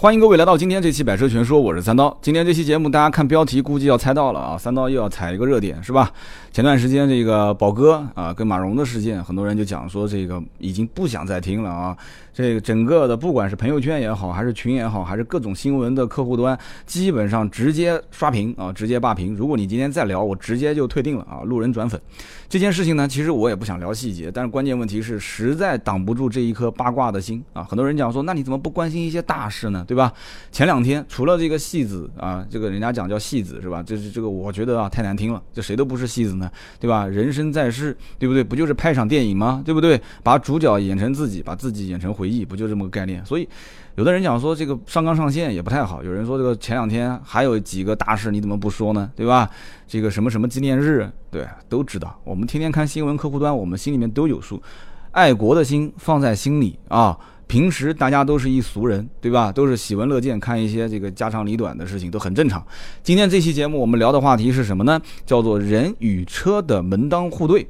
欢迎各位来到今天这期《百车全说》，我是三刀。今天这期节目，大家看标题估计要猜到了啊，三刀又要踩一个热点，是吧？前段时间这个宝哥啊跟马蓉的事件，很多人就讲说这个已经不想再听了啊。这个整个的不管是朋友圈也好，还是群也好，还是各种新闻的客户端，基本上直接刷屏啊，直接霸屏。如果你今天再聊，我直接就退订了啊，路人转粉。这件事情呢，其实我也不想聊细节，但是关键问题是实在挡不住这一颗八卦的心啊。很多人讲说，那你怎么不关心一些大事呢？对吧？前两天除了这个戏子啊，这个人家讲叫戏子是吧？这是这个我觉得啊太难听了，这谁都不是戏子呢，对吧？人生在世，对不对？不就是拍场电影吗？对不对？把主角演成自己，把自己演成回忆，不就这么个概念？所以，有的人讲说这个上纲上线也不太好。有人说这个前两天还有几个大事，你怎么不说呢？对吧？这个什么什么纪念日，对，都知道。我们天天看新闻客户端，我们心里面都有数。爱国的心放在心里啊。平时大家都是一俗人，对吧？都是喜闻乐见，看一些这个家长里短的事情都很正常。今天这期节目我们聊的话题是什么呢？叫做人与车的门当户对。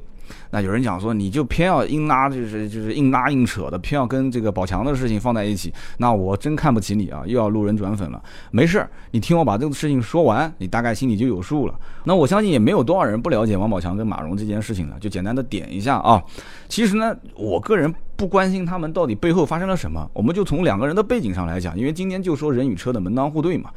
那有人讲说，你就偏要硬拉，就是就是硬拉硬扯的，偏要跟这个宝强的事情放在一起，那我真看不起你啊！又要路人转粉了。没事儿，你听我把这个事情说完，你大概心里就有数了。那我相信也没有多少人不了解王宝强跟马蓉这件事情了，就简单的点一下啊。其实呢，我个人不关心他们到底背后发生了什么，我们就从两个人的背景上来讲，因为今天就说人与车的门当户对嘛。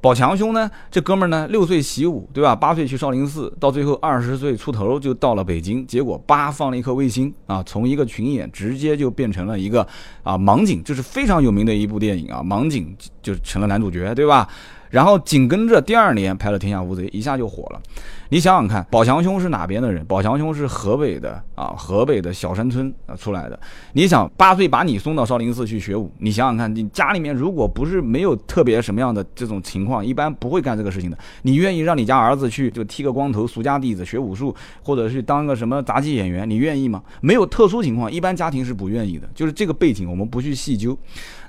宝强兄呢？这哥们儿呢？六岁习武，对吧？八岁去少林寺，到最后二十岁出头就到了北京，结果叭放了一颗卫星啊，从一个群演直接就变成了一个啊盲警，这是非常有名的一部电影啊，盲警就成了男主角，对吧？然后紧跟着第二年拍了《天下无贼》，一下就火了。你想想看，宝强兄是哪边的人？宝强兄是河北的啊，河北的小山村啊出来的。你想八岁把你送到少林寺去学武，你想想看，你家里面如果不是没有特别什么样的这种情况，一般不会干这个事情的。你愿意让你家儿子去就剃个光头，俗家弟子学武术，或者是当个什么杂技演员，你愿意吗？没有特殊情况，一般家庭是不愿意的。就是这个背景，我们不去细究。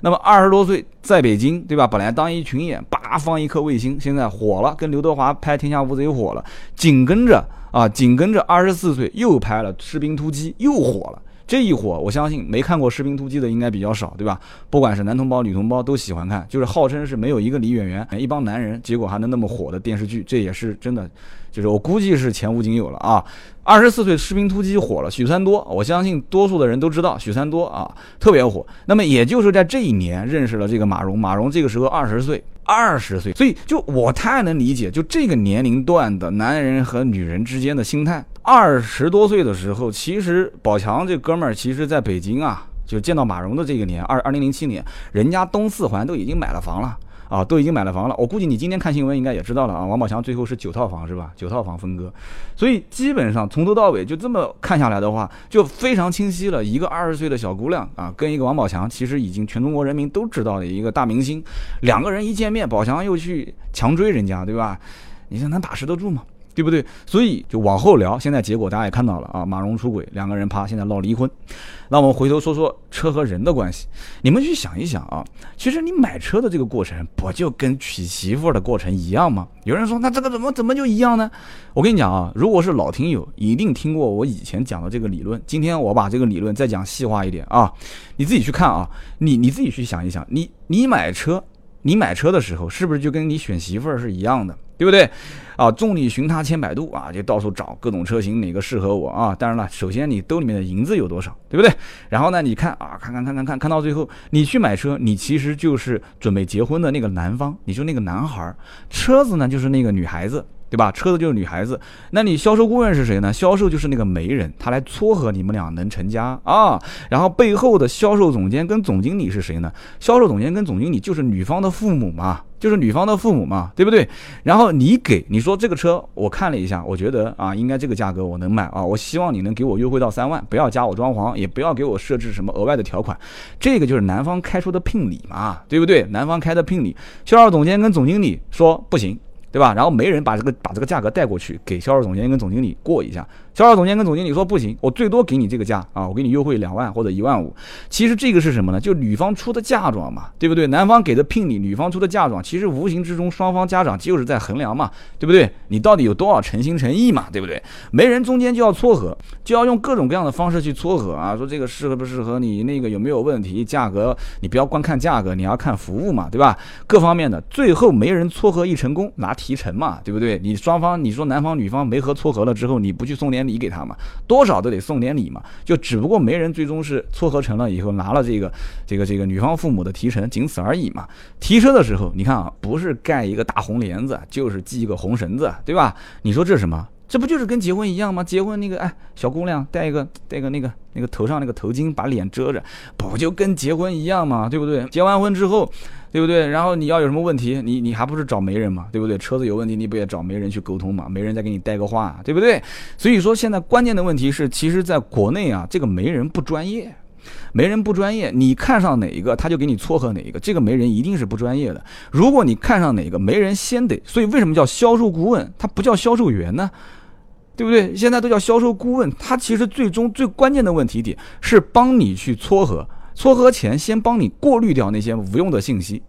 那么二十多岁在北京，对吧？本来当一群演，叭放一颗卫星，现在火了，跟刘德华拍《天下无贼》火了。紧跟着啊，紧跟着二十四岁又拍了《士兵突击》，又火了。这一火，我相信没看过《士兵突击》的应该比较少，对吧？不管是男同胞、女同胞都喜欢看，就是号称是没有一个女演员，一帮男人，结果还能那么火的电视剧，这也是真的，就是我估计是前无仅有了啊。二十四岁《士兵突击》火了，许三多，我相信多数的人都知道许三多啊，特别火。那么也就是在这一年认识了这个马蓉，马蓉这个时候二十岁。二十岁，所以就我太能理解，就这个年龄段的男人和女人之间的心态。二十多岁的时候，其实宝强这哥们儿，其实在北京啊，就见到马蓉的这个年，二二零零七年，人家东四环都已经买了房了。啊，都已经买了房了。我估计你今天看新闻应该也知道了啊。王宝强最后是九套房是吧？九套房分割，所以基本上从头到尾就这么看下来的话，就非常清晰了。一个二十岁的小姑娘啊，跟一个王宝强，其实已经全中国人民都知道的一个大明星，两个人一见面，宝强又去强追人家，对吧？你说能把持得住吗？对不对？所以就往后聊，现在结果大家也看到了啊，马蓉出轨，两个人啪，现在闹离婚。那我们回头说说车和人的关系，你们去想一想啊，其实你买车的这个过程，不就跟娶媳妇的过程一样吗？有人说，那这个怎么怎么就一样呢？我跟你讲啊，如果是老听友，一定听过我以前讲的这个理论。今天我把这个理论再讲细化一点啊，你自己去看啊，你你自己去想一想，你你买车，你买车的时候，是不是就跟你选媳妇儿是一样的？对不对？啊，众里寻他千百度啊，就到处找各种车型，哪个适合我啊？当然了，首先你兜里面的银子有多少，对不对？然后呢，你看啊，看看看看看，看到最后，你去买车，你其实就是准备结婚的那个男方，你就那个男孩儿，车子呢就是那个女孩子。对吧？车子就是女孩子，那你销售顾问是谁呢？销售就是那个媒人，他来撮合你们俩能成家啊。然后背后的销售总监跟总经理是谁呢？销售总监跟总经理就是女方的父母嘛，就是女方的父母嘛，对不对？然后你给你说这个车，我看了一下，我觉得啊，应该这个价格我能买啊。我希望你能给我优惠到三万，不要加我装潢，也不要给我设置什么额外的条款。这个就是男方开出的聘礼嘛，对不对？男方开的聘礼，销售总监跟总经理说不行。对吧？然后没人把这个把这个价格带过去给销售总监跟总经理过一下，销售总监跟总经理说不行，我最多给你这个价啊，我给你优惠两万或者一万五。其实这个是什么呢？就女方出的嫁妆嘛，对不对？男方给的聘礼，女方出的嫁妆，其实无形之中双方家长就是在衡量嘛，对不对？你到底有多少诚心诚意嘛，对不对？媒人中间就要撮合，就要用各种各样的方式去撮合啊，说这个适合不适合你，那个有没有问题，价格你不要光看价格，你要看服务嘛，对吧？各方面的，最后媒人撮合一成功，拿提成嘛，对不对？你双方你说男方女方媒合撮合了之后，你不去送点礼给他嘛？多少都得送点礼嘛，就只不过媒人最终是撮合成了以后拿了这个这个这个女方父母的提成，仅此而已嘛。提车的时候，你看啊，不是盖一个大红帘子，就是系一个红绳子，对吧？你说这是什么？这不就是跟结婚一样吗？结婚那个哎，小姑娘戴一个戴个那个那个头上那个头巾，把脸遮着，不就跟结婚一样吗？对不对？结完婚之后。对不对？然后你要有什么问题，你你还不是找媒人嘛？对不对？车子有问题，你不也找媒人去沟通嘛？媒人再给你带个话，对不对？所以说现在关键的问题是，其实在国内啊，这个媒人不专业，媒人不专业，你看上哪一个，他就给你撮合哪一个，这个媒人一定是不专业的。如果你看上哪个媒人，先得，所以为什么叫销售顾问，他不叫销售员呢？对不对？现在都叫销售顾问，他其实最终最关键的问题点是帮你去撮合。撮合前先帮你过滤掉那些无用的信息，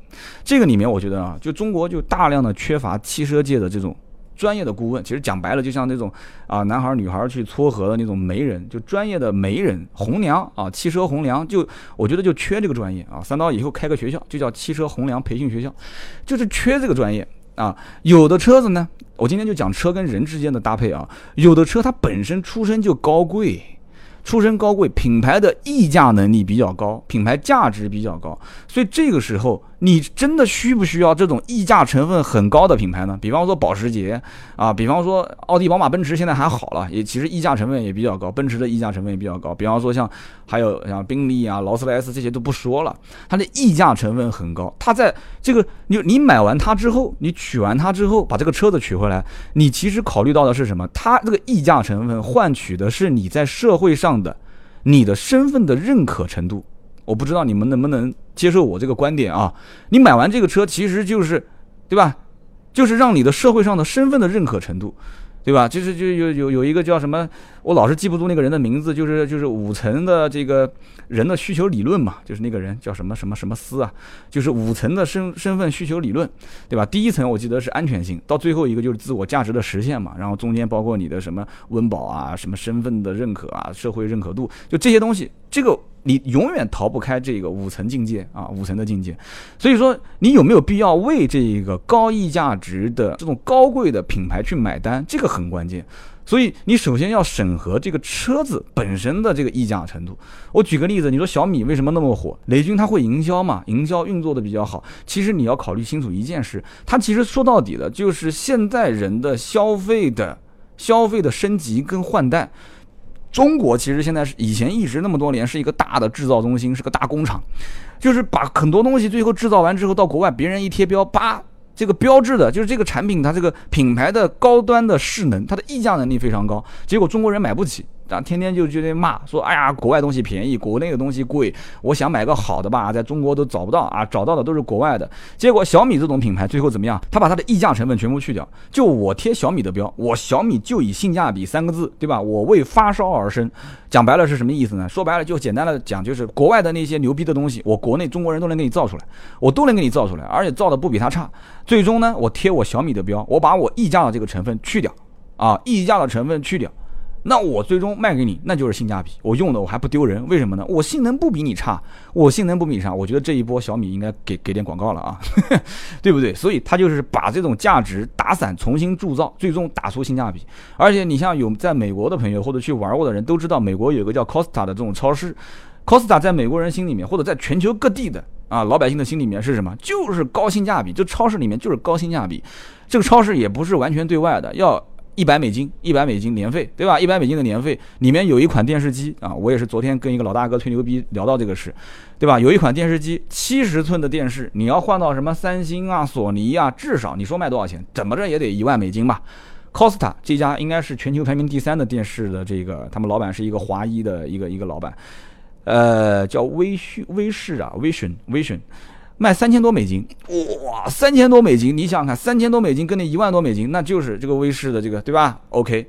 这个里面我觉得啊，就中国就大量的缺乏汽车界的这种专业的顾问。其实讲白了，就像那种啊男孩女孩去撮合的那种媒人，就专业的媒人红娘啊，汽车红娘，就我觉得就缺这个专业啊。三刀以后开个学校，就叫汽车红娘培训学校，就是缺这个专业啊。有的车子呢，我今天就讲车跟人之间的搭配啊，有的车它本身出身就高贵。出身高贵，品牌的溢价能力比较高，品牌价值比较高，所以这个时候。你真的需不需要这种溢价成分很高的品牌呢？比方说保时捷啊，比方说奥迪、宝马、奔驰，现在还好了，也其实溢价成分也比较高，奔驰的溢价成分也比较高。比方说像还有像宾利啊、劳斯莱斯这些都不说了，它的溢价成分很高。它在这个你你买完它之后，你取完它之后，把这个车子取回来，你其实考虑到的是什么？它这个溢价成分换取的是你在社会上样的你的身份的认可程度。我不知道你们能不能接受我这个观点啊？你买完这个车，其实就是，对吧？就是让你的社会上的身份的认可程度。对吧？就是就有有有一个叫什么，我老是记不住那个人的名字，就是就是五层的这个人的需求理论嘛，就是那个人叫什么什么什么斯啊，就是五层的身身份需求理论，对吧？第一层我记得是安全性，到最后一个就是自我价值的实现嘛，然后中间包括你的什么温饱啊，什么身份的认可啊，社会认可度，就这些东西，这个你永远逃不开这个五层境界啊，五层的境界。所以说，你有没有必要为这个高溢价值的这种高贵的品牌去买单？这个。很关键，所以你首先要审核这个车子本身的这个溢价程度。我举个例子，你说小米为什么那么火？雷军他会营销嘛？营销运作的比较好。其实你要考虑清楚一件事，它其实说到底的就是现在人的消费的消费的升级跟换代。中国其实现在是以前一直那么多年是一个大的制造中心，是个大工厂，就是把很多东西最后制造完之后到国外，别人一贴标，叭。这个标志的就是这个产品，它这个品牌的高端的势能，它的溢价能力非常高，结果中国人买不起。啊，天天就就得骂说，哎呀，国外东西便宜，国内的东西贵。我想买个好的吧，在中国都找不到啊，找到的都是国外的。结果小米这种品牌最后怎么样？他把它的溢价成分全部去掉，就我贴小米的标，我小米就以性价比三个字，对吧？我为发烧而生。讲白了是什么意思呢？说白了就简单的讲，就是国外的那些牛逼的东西，我国内中国人都能给你造出来，我都能给你造出来，而且造的不比他差。最终呢，我贴我小米的标，我把我溢价的这个成分去掉，啊，溢价的成分去掉。那我最终卖给你，那就是性价比。我用的我还不丢人，为什么呢？我性能不比你差，我性能不比你差。我觉得这一波小米应该给给点广告了啊，对不对？所以它就是把这种价值打散，重新铸造，最终打出性价比。而且你像有在美国的朋友或者去玩过的人都知道，美国有一个叫 Costa 的这种超市，Costa 在美国人心里面或者在全球各地的啊老百姓的心里面是什么？就是高性价比。就超市里面就是高性价比。这个超市也不是完全对外的，要。一百美金，一百美金年费，对吧？一百美金的年费里面有一款电视机啊，我也是昨天跟一个老大哥吹牛逼聊到这个事，对吧？有一款电视机，七十寸的电视，你要换到什么三星啊、索尼啊，至少你说卖多少钱？怎么着也得一万美金吧？Costa 这家应该是全球排名第三的电视的这个，他们老板是一个华裔的一个一个老板，呃，叫威讯威视啊，Vision Vision。卖三千多美金，哇，三千多美金，你想想看，三千多美金跟那一万多美金，那就是这个威士的这个，对吧？OK，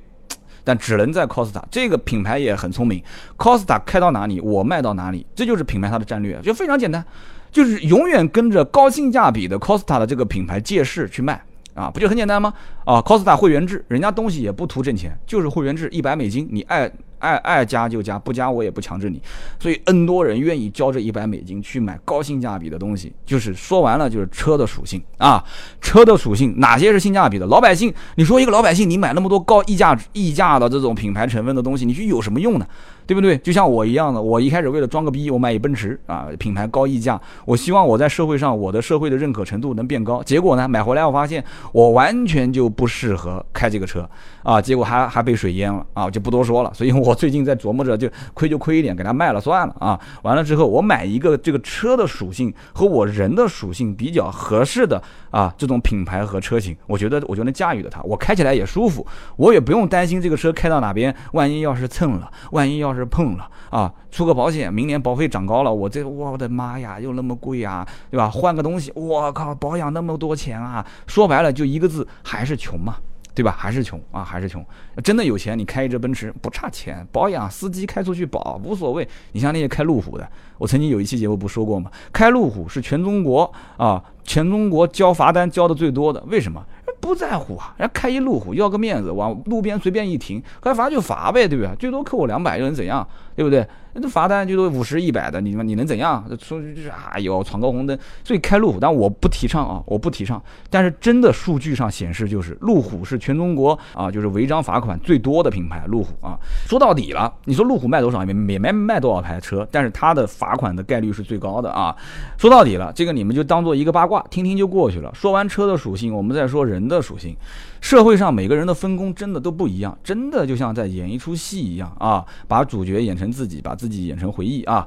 但只能在 Costa。这个品牌也很聪明，Costa 开到哪里，我卖到哪里，这就是品牌它的战略，就非常简单，就是永远跟着高性价比的 Costa 的这个品牌借势去卖。啊，不就很简单吗？啊，Costa 会员制，人家东西也不图挣钱，就是会员制，一百美金，你爱爱爱加就加，不加我也不强制你。所以 N 多人愿意交这一百美金去买高性价比的东西，就是说完了就是车的属性啊，车的属性哪些是性价比的？老百姓，你说一个老百姓，你买那么多高溢价溢价的这种品牌成分的东西，你去有什么用呢？对不对？就像我一样的，我一开始为了装个逼，我买一奔驰啊，品牌高溢价，我希望我在社会上我的社会的认可程度能变高。结果呢，买回来我发现我完全就不适合开这个车啊，结果还还被水淹了啊，就不多说了。所以我最近在琢磨着，就亏就亏一点，给它卖了算了啊。完了之后，我买一个这个车的属性和我人的属性比较合适的啊这种品牌和车型，我觉得我就能驾驭的它，我开起来也舒服，我也不用担心这个车开到哪边，万一要是蹭了，万一要是。碰了啊，出个保险，明年保费涨高了，我这我的妈呀，又那么贵啊，对吧？换个东西，我靠，保养那么多钱啊！说白了就一个字，还是穷嘛，对吧？还是穷啊，还是穷。真的有钱，你开一只奔驰不差钱，保养司机开出去保无所谓。你像那些开路虎的，我曾经有一期节目不说过吗？开路虎是全中国啊，全中国交罚单交的最多的，为什么？不在乎啊，人家开一路虎要个面子，往路边随便一停，该罚就罚呗，对不对？最多扣我两百又能怎样，对不对？那罚单就都五十一百的，你你能怎样？说就是哎呦闯个红灯，所以开路虎，但我不提倡啊，我不提倡。但是真的数据上显示，就是路虎是全中国啊，就是违章罚款最多的品牌。路虎啊，说到底了，你说路虎卖多少也没没卖多少台车，但是它的罚款的概率是最高的啊。说到底了，这个你们就当做一个八卦卦听听就过去了。说完车的属性，我们再说人的属性。社会上每个人的分工真的都不一样，真的就像在演一出戏一样啊，把主角演成自己，把自己演成回忆啊。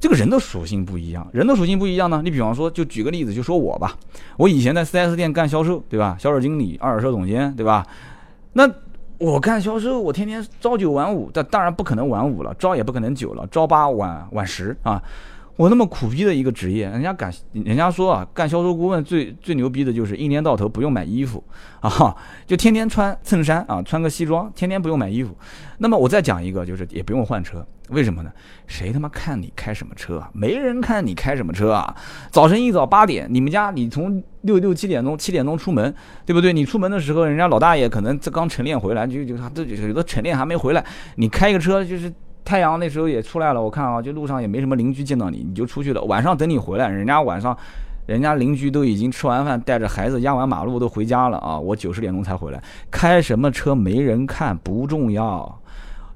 这个人的属性不一样，人的属性不一样呢。你比方说，就举个例子，就说我吧，我以前在 4S 店干销售，对吧？销售经理、二手车总监，对吧？那我干销售，我天天朝九晚五，但当然不可能晚五了，朝也不可能九了，朝八晚晚十啊。我那么苦逼的一个职业，人家敢，人家说啊，干销售顾问最最牛逼的就是一年到头不用买衣服啊，就天天穿衬衫啊，穿个西装，天天不用买衣服。那么我再讲一个，就是也不用换车，为什么呢？谁他妈看你开什么车啊？没人看你开什么车啊！早晨一早八点，你们家你从六六七点钟七点钟出门，对不对？你出门的时候，人家老大爷可能这刚晨练回来，就就他这有的晨练还没回来，你开个车就是。太阳那时候也出来了，我看啊，就路上也没什么邻居见到你，你就出去了。晚上等你回来，人家晚上，人家邻居都已经吃完饭，带着孩子压完马路都回家了啊。我九十点钟才回来，开什么车没人看不重要，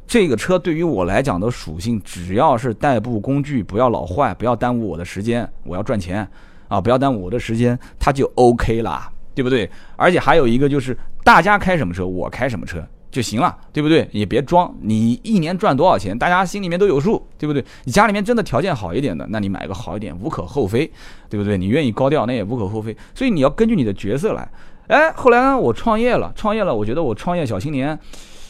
这个车对于我来讲的属性，只要是代步工具，不要老坏，不要耽误我的时间，我要赚钱啊，不要耽误我的时间，它就 OK 啦，对不对？而且还有一个就是，大家开什么车，我开什么车。就行了，对不对？也别装，你一年赚多少钱，大家心里面都有数，对不对？你家里面真的条件好一点的，那你买个好一点无可厚非，对不对？你愿意高调那也无可厚非。所以你要根据你的角色来。哎，后来呢，我创业了，创业了，我觉得我创业小青年，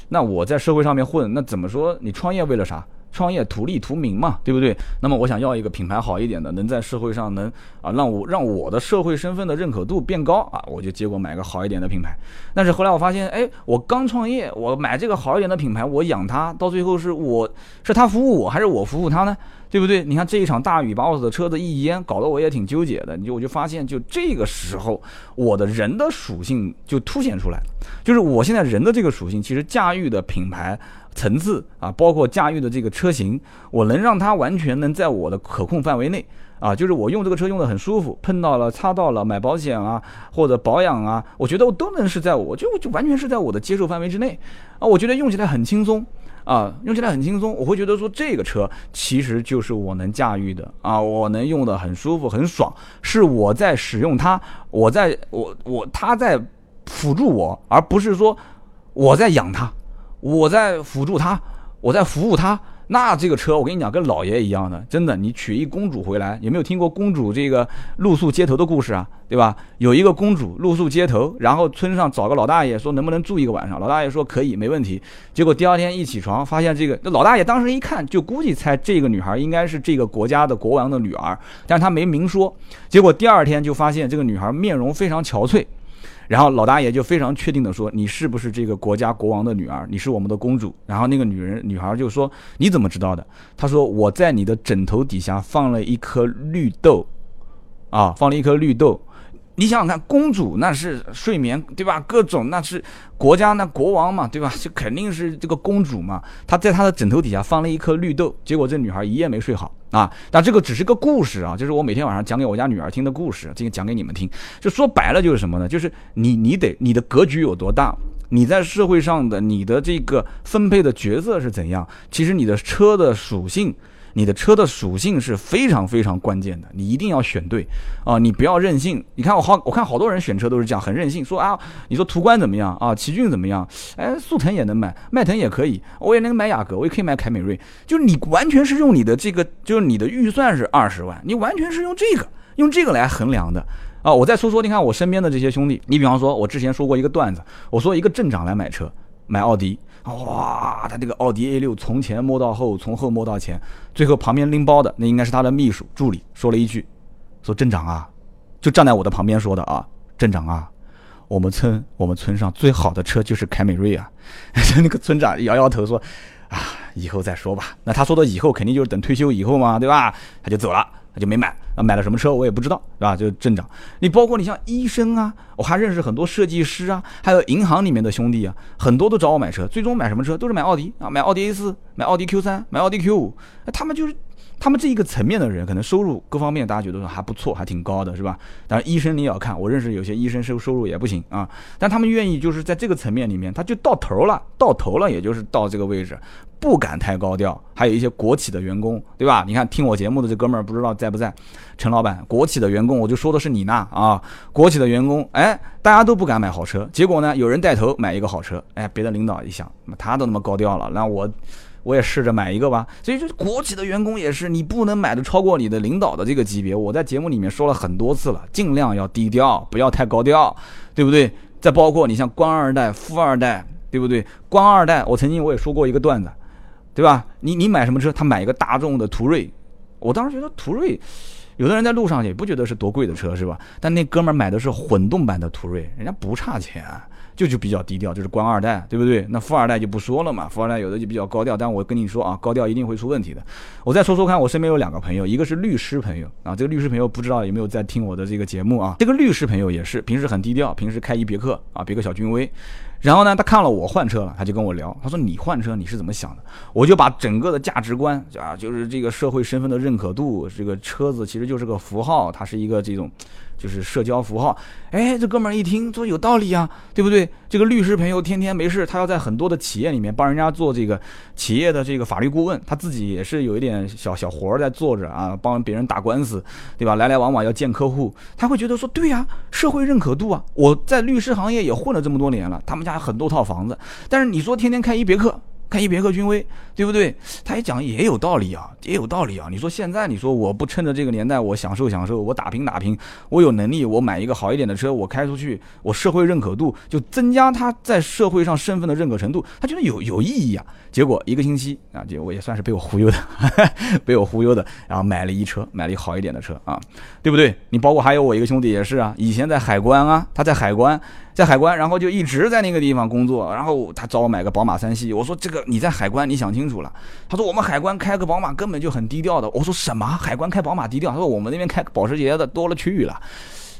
那我在社会上面混，那怎么说？你创业为了啥？创业图利图名嘛，对不对？那么我想要一个品牌好一点的，能在社会上能啊让我让我的社会身份的认可度变高啊，我就结果买个好一点的品牌。但是后来我发现，哎，我刚创业，我买这个好一点的品牌，我养它，到最后是我是它服务我还是我服务它呢？对不对？你看这一场大雨把我的车子一淹，搞得我也挺纠结的。你就我就发现，就这个时候，我的人的属性就凸显出来，就是我现在人的这个属性，其实驾驭的品牌。层次啊，包括驾驭的这个车型，我能让它完全能在我的可控范围内啊，就是我用这个车用的很舒服，碰到了擦到了买保险啊或者保养啊，我觉得我都能是在我就就完全是在我的接受范围之内啊，我觉得用起来很轻松啊，用起来很轻松，我会觉得说这个车其实就是我能驾驭的啊，我能用的很舒服很爽，是我在使用它，我在我我它在辅助我，而不是说我在养它。我在辅助它，我在服务它。那这个车，我跟你讲，跟老爷一样的，真的。你娶一公主回来，有没有听过公主这个露宿街头的故事啊？对吧？有一个公主露宿街头，然后村上找个老大爷说能不能住一个晚上，老大爷说可以，没问题。结果第二天一起床，发现这个老大爷当时一看就估计猜这个女孩应该是这个国家的国王的女儿，但是他没明说。结果第二天就发现这个女孩面容非常憔悴。然后老大爷就非常确定的说：“你是不是这个国家国王的女儿？你是我们的公主。”然后那个女人女孩就说：“你怎么知道的？”他说：“我在你的枕头底下放了一颗绿豆，啊，放了一颗绿豆。”你想想看，公主那是睡眠，对吧？各种那是国家那国王嘛，对吧？就肯定是这个公主嘛。她在她的枕头底下放了一颗绿豆，结果这女孩一夜没睡好啊。但这个只是个故事啊，就是我每天晚上讲给我家女儿听的故事，今天讲给你们听。就说白了就是什么呢？就是你你得你的格局有多大，你在社会上的你的这个分配的角色是怎样？其实你的车的属性。你的车的属性是非常非常关键的，你一定要选对啊！你不要任性。你看我好，我看好多人选车都是这样，很任性，说啊，你说途观怎么样啊？奇骏怎么样？哎，速腾也能买，迈腾也可以，我也能买雅阁，我也可以买凯美瑞。就是你完全是用你的这个，就是你的预算是二十万，你完全是用这个，用这个来衡量的啊！我再说说，你看我身边的这些兄弟，你比方说，我之前说过一个段子，我说一个镇长来买车，买奥迪。哇，他这个奥迪 A 六从前摸到后，从后摸到前，最后旁边拎包的那应该是他的秘书助理，说了一句：“说镇长啊，就站在我的旁边说的啊，镇长啊，我们村我们村上最好的车就是凯美瑞啊。”那个村长摇摇头说：“啊，以后再说吧。”那他说的以后肯定就是等退休以后嘛，对吧？他就走了。就没买啊，买了什么车我也不知道，是吧？就镇长，你包括你像医生啊，我还认识很多设计师啊，还有银行里面的兄弟啊，很多都找我买车，最终买什么车都是买奥迪啊，买奥迪 A 四，买奥迪 Q 三，买奥迪 Q 五，他们就是。他们这一个层面的人，可能收入各方面大家觉得还不错，还挺高的，是吧？当然医生你也要看，我认识有些医生收收入也不行啊，但他们愿意就是在这个层面里面，他就到头了，到头了，也就是到这个位置，不敢太高调。还有一些国企的员工，对吧？你看听我节目的这哥们儿不知道在不在？陈老板，国企的员工，我就说的是你呢啊！国企的员工，哎，大家都不敢买好车，结果呢，有人带头买一个好车，哎，别的领导一想，他都那么高调了，那我。我也试着买一个吧，所以就国企的员工也是，你不能买的超过你的领导的这个级别。我在节目里面说了很多次了，尽量要低调，不要太高调，对不对？再包括你像官二代、富二代，对不对？官二代，我曾经我也说过一个段子，对吧？你你买什么车？他买一个大众的途锐，我当时觉得途锐，有的人在路上也不觉得是多贵的车，是吧？但那哥们儿买的是混动版的途锐，人家不差钱。就就比较低调，就是官二代，对不对？那富二代就不说了嘛，富二代有的就比较高调。但我跟你说啊，高调一定会出问题的。我再说说看，我身边有两个朋友，一个是律师朋友啊，这个律师朋友不知道有没有在听我的这个节目啊？这个律师朋友也是平时很低调，平时开一别克啊，别克小君威。然后呢，他看了我换车了，他就跟我聊，他说你换车你是怎么想的？我就把整个的价值观啊，就是这个社会身份的认可度，这个车子其实就是个符号，它是一个这种。就是社交符号，哎，这哥们儿一听说有道理啊，对不对？这个律师朋友天天没事，他要在很多的企业里面帮人家做这个企业的这个法律顾问，他自己也是有一点小小活儿在做着啊，帮别人打官司，对吧？来来往往要见客户，他会觉得说，对呀，社会认可度啊，我在律师行业也混了这么多年了，他们家很多套房子，但是你说天天开一别克。看一别克君威，对不对？他也讲也有道理啊，也有道理啊。你说现在，你说我不趁着这个年代，我享受享受，我打拼打拼，我有能力，我买一个好一点的车，我开出去，我社会认可度就增加他在社会上身份的认可程度，他觉得有有意义啊。结果一个星期啊，就我也算是被我忽悠的，被我忽悠的，然后买了一车，买了一好一点的车啊，对不对？你包括还有我一个兄弟也是啊，以前在海关啊，他在海关。在海关，然后就一直在那个地方工作，然后他找我买个宝马三系，我说这个你在海关你想清楚了，他说我们海关开个宝马根本就很低调的，我说什么海关开宝马低调？他说我们那边开保时捷的多了去了。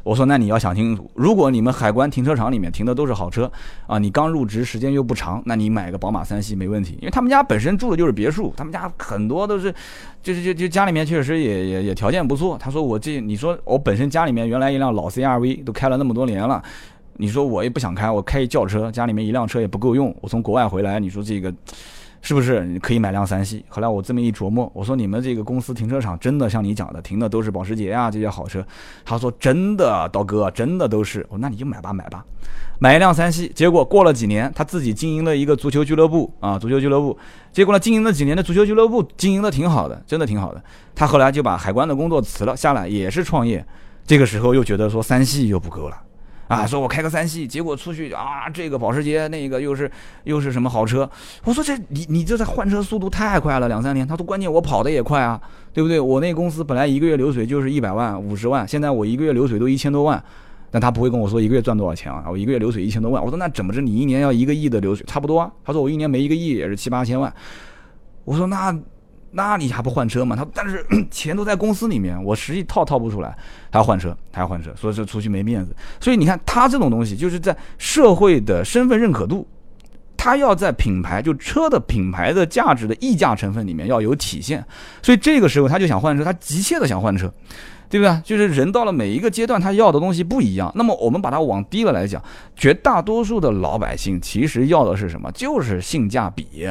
我说那你要想清楚，如果你们海关停车场里面停的都是好车啊，你刚入职时间又不长，那你买个宝马三系没问题，因为他们家本身住的就是别墅，他们家很多都是，就是就就家里面确实也也也条件不错。他说我这你说我本身家里面原来一辆老 CRV 都开了那么多年了。你说我也不想开，我开一轿车，家里面一辆车也不够用。我从国外回来，你说这个是不是可以买辆三系？后来我这么一琢磨，我说你们这个公司停车场真的像你讲的停的都是保时捷啊这些好车？他说真的，刀哥真的都是。我那你就买吧买吧，买一辆三系。结果过了几年，他自己经营了一个足球俱乐部啊，足球俱乐部。结果呢，经营了几年的足球俱乐部经营的挺好的，真的挺好的。他后来就把海关的工作辞了下来，也是创业。这个时候又觉得说三系又不够了。啊，说我开个三系，结果出去啊，这个保时捷，那个又是又是什么好车？我说这你你这在换车速度太快了，两三年。他说关键我跑的也快啊，对不对？我那公司本来一个月流水就是一百万、五十万，现在我一个月流水都一千多万，但他不会跟我说一个月赚多少钱啊，我一个月流水一千多万。我说那怎么着？你一年要一个亿的流水，差不多啊。他说我一年没一个亿也是七八千万。我说那那你还不换车吗？他但是 钱都在公司里面，我实际套套不出来。他要换车，他要换车，所以说出去没面子。所以你看他这种东西，就是在社会的身份认可度，他要在品牌就车的品牌的价值的溢价成分里面要有体现。所以这个时候他就想换车，他急切的想换车。对不对？就是人到了每一个阶段，他要的东西不一样。那么我们把它往低了来讲，绝大多数的老百姓其实要的是什么？就是性价比，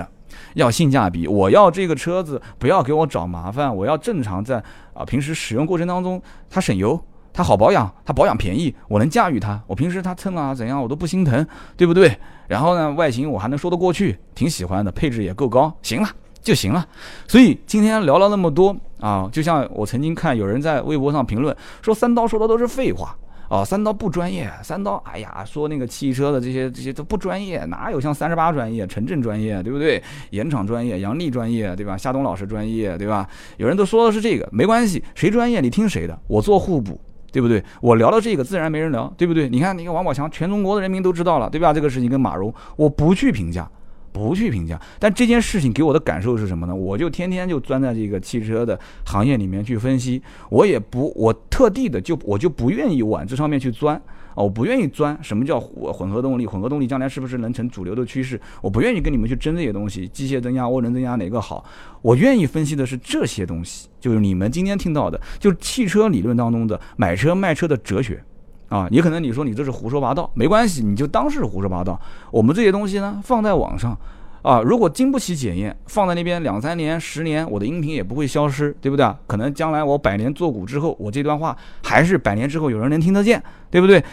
要性价比。我要这个车子不要给我找麻烦，我要正常在啊平时使用过程当中，它省油，它好保养，它保养便宜，我能驾驭它。我平时它蹭啊怎样我都不心疼，对不对？然后呢，外形我还能说得过去，挺喜欢的，配置也够高，行了。就行了，所以今天聊了那么多啊，就像我曾经看有人在微博上评论说三刀说的都是废话哦，三刀不专业，三刀哎呀说那个汽车的这些这些都不专业，哪有像三十八专业、陈震专业，对不对？严厂专业、杨丽专业，对吧？夏东老师专业，对吧？有人都说的是这个，没关系，谁专业你听谁的，我做互补，对不对？我聊到这个自然没人聊，对不对？你看你看王宝强，全中国的人民都知道了，对吧？这个事情跟马蓉，我不去评价。不去评价，但这件事情给我的感受是什么呢？我就天天就钻在这个汽车的行业里面去分析，我也不，我特地的就我就不愿意往这上面去钻啊，我不愿意钻。什么叫混混合动力？混合动力将来是不是能成主流的趋势？我不愿意跟你们去争这些东西，机械增压、涡轮增压哪个好？我愿意分析的是这些东西，就是你们今天听到的，就是汽车理论当中的买车卖车的哲学。啊，也可能你说你这是胡说八道，没关系，你就当是胡说八道。我们这些东西呢，放在网上，啊，如果经不起检验，放在那边两三年、十年，我的音频也不会消失，对不对？可能将来我百年做古之后，我这段话还是百年之后有人能听得见，对不对？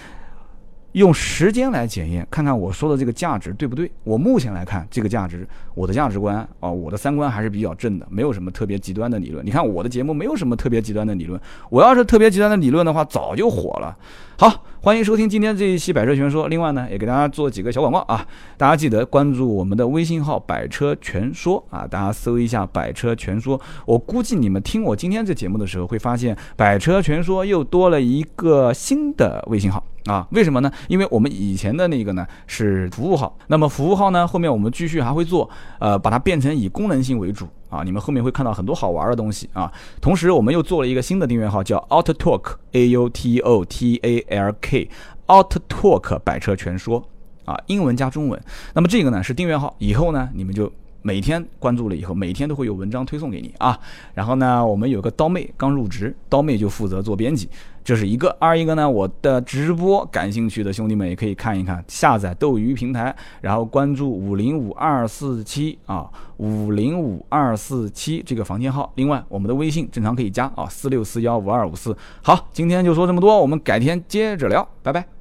用时间来检验，看看我说的这个价值对不对？我目前来看，这个价值，我的价值观啊，我的三观还是比较正的，没有什么特别极端的理论。你看我的节目没有什么特别极端的理论，我要是特别极端的理论的话，早就火了。好，欢迎收听今天这一期《百车全说》。另外呢，也给大家做几个小广告啊，大家记得关注我们的微信号“百车全说”啊，大家搜一下“百车全说”。我估计你们听我今天这节目的时候，会发现“百车全说”又多了一个新的微信号啊。为什么呢？因为我们以前的那个呢是服务号，那么服务号呢后面我们继续还会做，呃，把它变成以功能性为主。啊，你们后面会看到很多好玩的东西啊！同时，我们又做了一个新的订阅号，叫 Auto Talk A U T O T A L K Auto Talk 百车全说啊，英文加中文。那么这个呢是订阅号，以后呢你们就每天关注了以后，每天都会有文章推送给你啊。然后呢，我们有个刀妹刚入职，刀妹就负责做编辑。这是一个，二一个呢，我的直播感兴趣的兄弟们也可以看一看，下载斗鱼平台，然后关注五零五二四七啊，五零五二四七这个房间号。另外，我们的微信正常可以加啊，四六四幺五二五四。好，今天就说这么多，我们改天接着聊，拜拜。